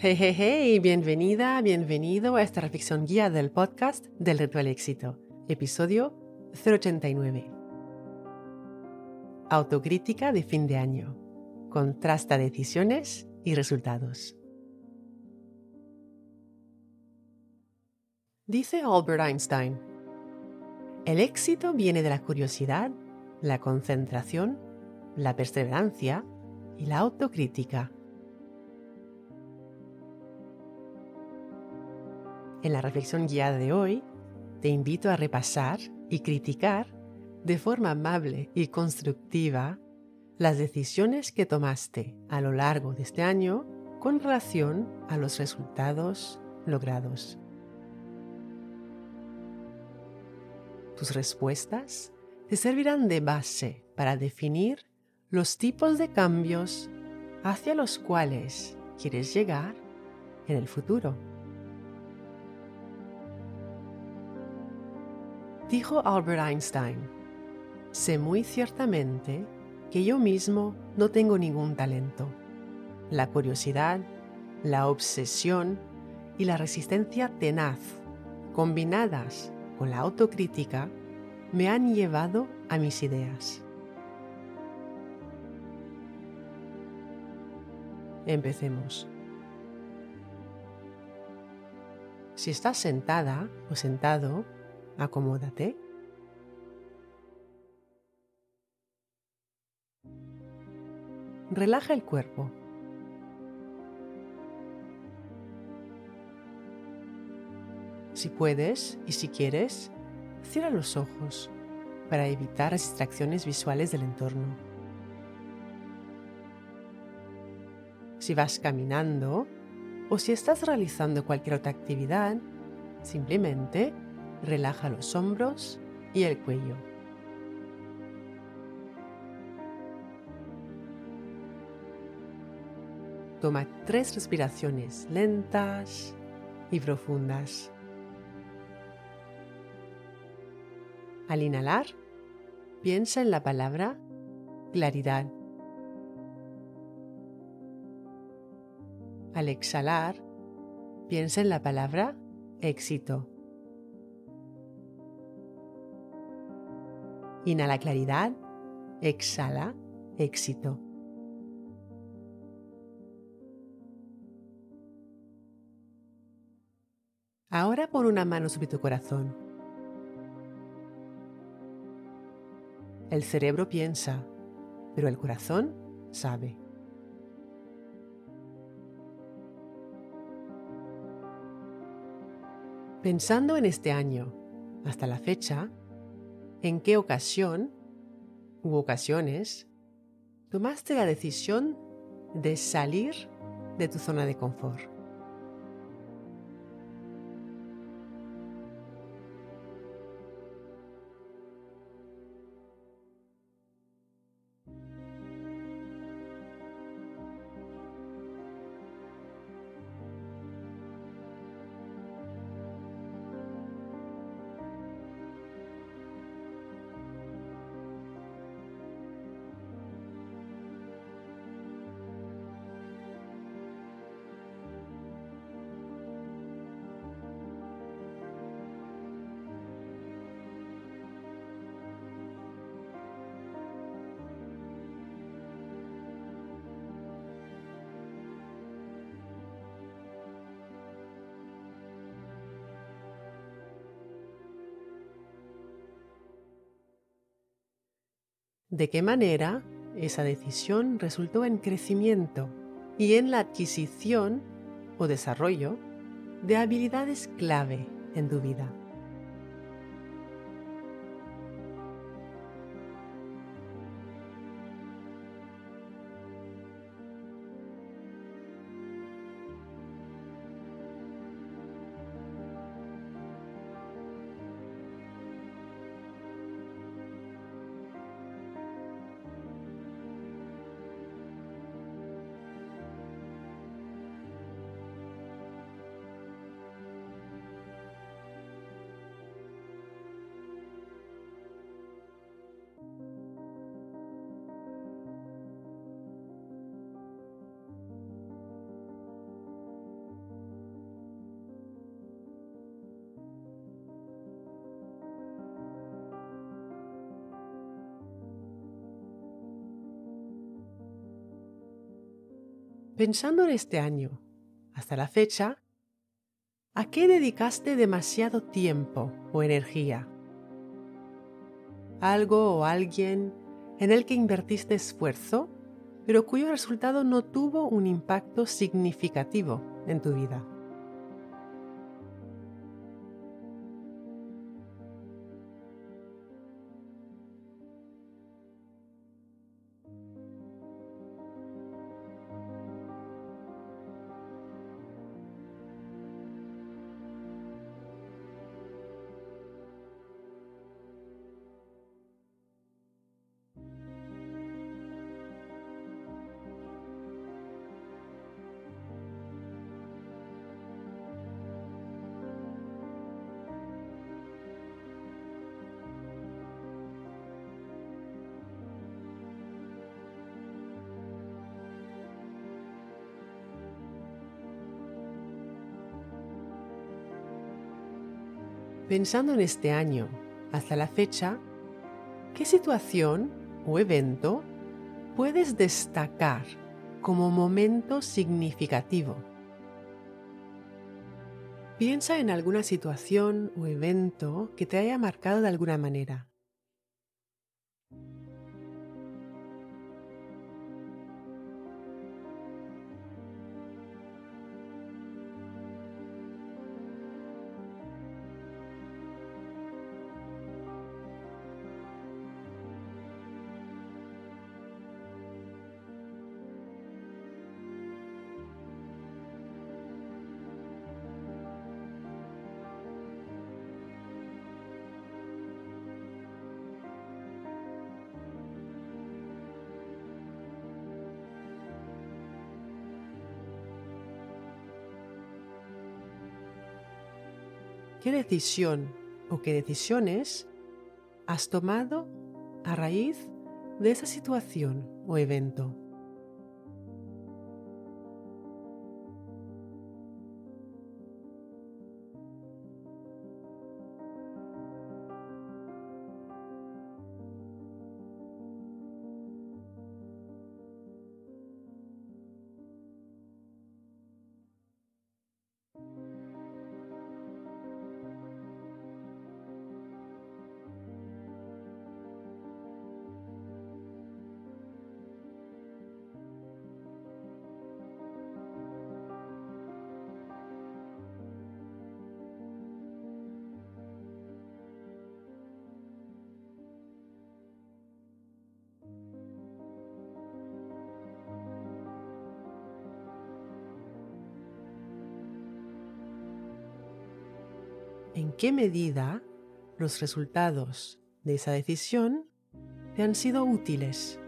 Hey, hey, hey, bienvenida, bienvenido a esta reflexión guía del podcast del Reto al Éxito, episodio 089. Autocrítica de fin de año. Contrasta decisiones y resultados. Dice Albert Einstein, el éxito viene de la curiosidad, la concentración, la perseverancia y la autocrítica. En la reflexión guiada de hoy, te invito a repasar y criticar de forma amable y constructiva las decisiones que tomaste a lo largo de este año con relación a los resultados logrados. Tus respuestas te servirán de base para definir los tipos de cambios hacia los cuales quieres llegar en el futuro. Dijo Albert Einstein, sé muy ciertamente que yo mismo no tengo ningún talento. La curiosidad, la obsesión y la resistencia tenaz, combinadas con la autocrítica, me han llevado a mis ideas. Empecemos. Si estás sentada o sentado, acomódate. Relaja el cuerpo. Si puedes y si quieres, cierra los ojos para evitar las distracciones visuales del entorno. Si vas caminando o si estás realizando cualquier otra actividad, simplemente relaja los hombros y el cuello. Toma tres respiraciones lentas y profundas. Al inhalar, piensa en la palabra claridad. Al exhalar, piensa en la palabra éxito. Inhala claridad, exhala éxito. Ahora pon una mano sobre tu corazón. El cerebro piensa, pero el corazón sabe. Pensando en este año, hasta la fecha, en qué ocasión u ocasiones tomaste la decisión de salir de tu zona de confort. De qué manera esa decisión resultó en crecimiento y en la adquisición o desarrollo de habilidades clave en tu vida. Pensando en este año, hasta la fecha, ¿a qué dedicaste demasiado tiempo o energía? ¿Algo o alguien en el que invertiste esfuerzo, pero cuyo resultado no tuvo un impacto significativo en tu vida? Pensando en este año hasta la fecha, ¿qué situación o evento puedes destacar como momento significativo? Piensa en alguna situación o evento que te haya marcado de alguna manera. ¿Qué decisión o qué decisiones has tomado a raíz de esa situación o evento? En qué medida los resultados de esa decisión te han sido útiles.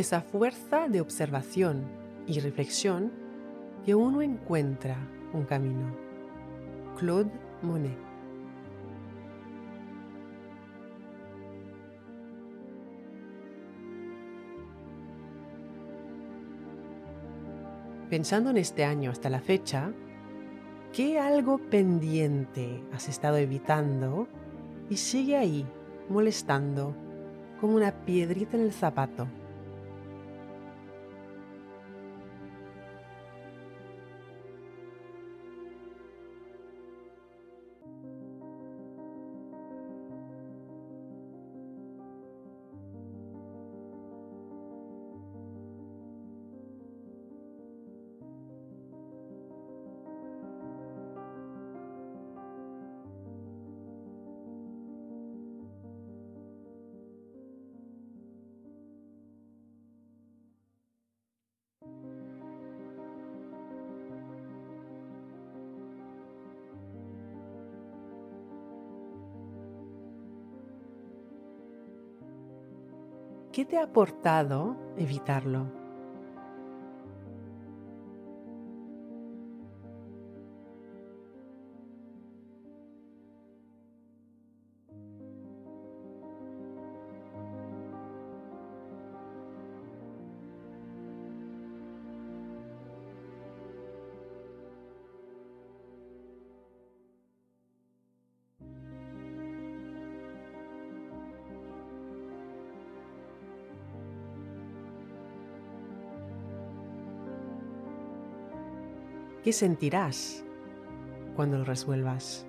Esa fuerza de observación y reflexión que uno encuentra un camino. Claude Monet. Pensando en este año hasta la fecha, ¿qué algo pendiente has estado evitando y sigue ahí molestando como una piedrita en el zapato? Qué te ha aportado evitarlo? ¿Qué sentirás cuando lo resuelvas?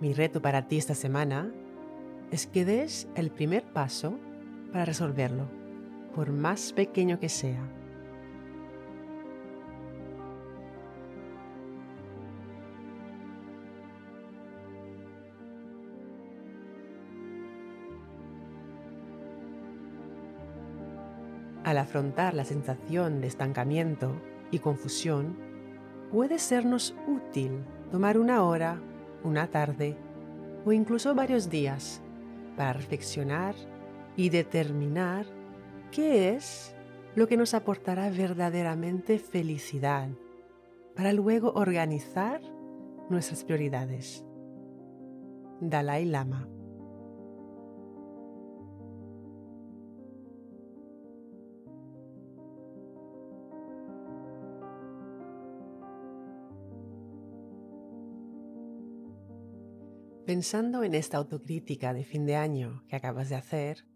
Mi reto para ti esta semana es que des el primer paso para resolverlo, por más pequeño que sea. Al afrontar la sensación de estancamiento y confusión, puede sernos útil tomar una hora una tarde o incluso varios días para reflexionar y determinar qué es lo que nos aportará verdaderamente felicidad para luego organizar nuestras prioridades. Dalai Lama Pensando en esta autocrítica de fin de año que acabas de hacer,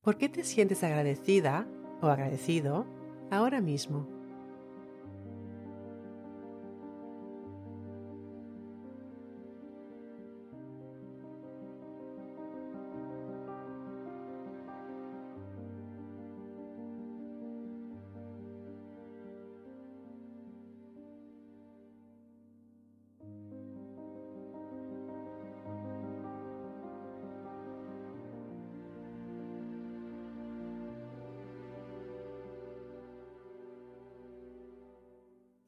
¿por qué te sientes agradecida o agradecido ahora mismo?